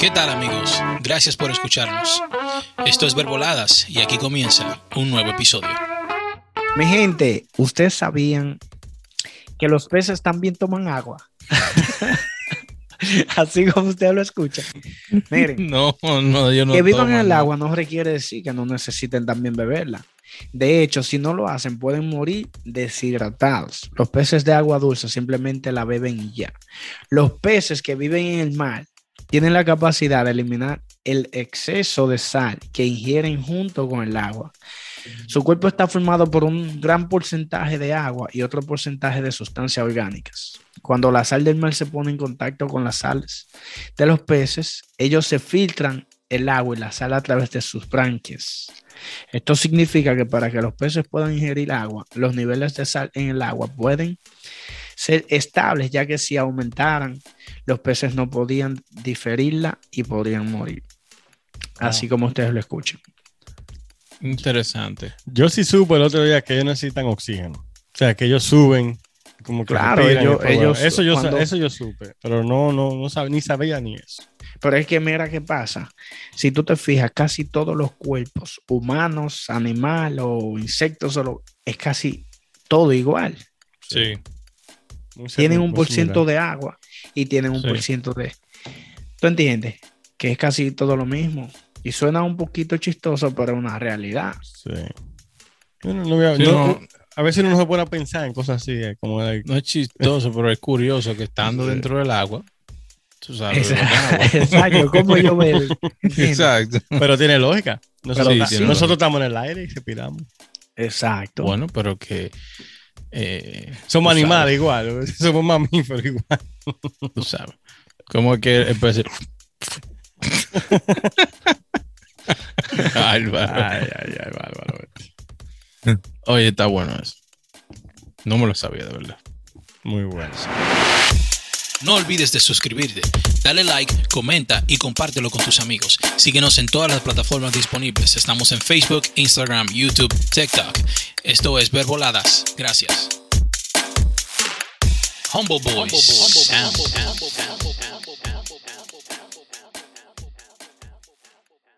¿Qué tal amigos? Gracias por escucharnos. Esto es Verboladas y aquí comienza un nuevo episodio. Mi gente, ¿ustedes sabían que los peces también toman agua? Así como usted lo escucha. Miren, No, no, yo no. que vivan en el agua no requiere decir que no necesiten también beberla. De hecho, si no lo hacen, pueden morir deshidratados. Los peces de agua dulce simplemente la beben y ya. Los peces que viven en el mar tienen la capacidad de eliminar el exceso de sal que ingieren junto con el agua. Su cuerpo está formado por un gran porcentaje de agua y otro porcentaje de sustancias orgánicas. Cuando la sal del mar se pone en contacto con las sales de los peces, ellos se filtran el agua y la sal a través de sus branquias. Esto significa que para que los peces puedan ingerir agua, los niveles de sal en el agua pueden ser estables, ya que si aumentaran, los peces no podían diferirla y podrían morir. Así como ustedes lo escuchan. Interesante. Yo sí supe el otro día que ellos necesitan oxígeno. O sea, que ellos suben, como que Claro, ellos- ellos eso, yo, cuando- eso yo supe, pero no, no, no sab- ni sabía ni eso. Pero es que mira qué pasa. Si tú te fijas, casi todos los cuerpos, humanos, animal o insectos, solo, es casi todo igual. Sí. Muy tienen un por ciento de agua y tienen un Sí. por ciento de... ¿Tú entiendes? Que es casi todo lo mismo. Y suena un poquito chistoso, pero es una realidad. Sí. No- no a, Sí, no- no. a veces uno no se pone a pensar en cosas así, eh, como de- No es chistoso, pero es curioso que estando dentro del agua, tú sabes. agua. Exacto, como yo veo. Exacto. pero tiene lógica. Nosotros, sí, tiene nosotros lógica. estamos en el aire y respiramos. Exacto. Bueno, pero que. Eh, Somos animales igual, somos mamíferos igual. Tú sabes. Como que el pez- Álvaro. Ay, ay, ay, bárbaro. Oye, está bueno eso. No me lo sabía, de verdad. Muy bueno. No olvides de suscribirte, dale like, comenta y compártelo con tus amigos. Síguenos en todas las plataformas disponibles. Estamos en Facebook, Instagram, YouTube, TikTok. Esto es Verboladas. Gracias. Humble Boys. Sound.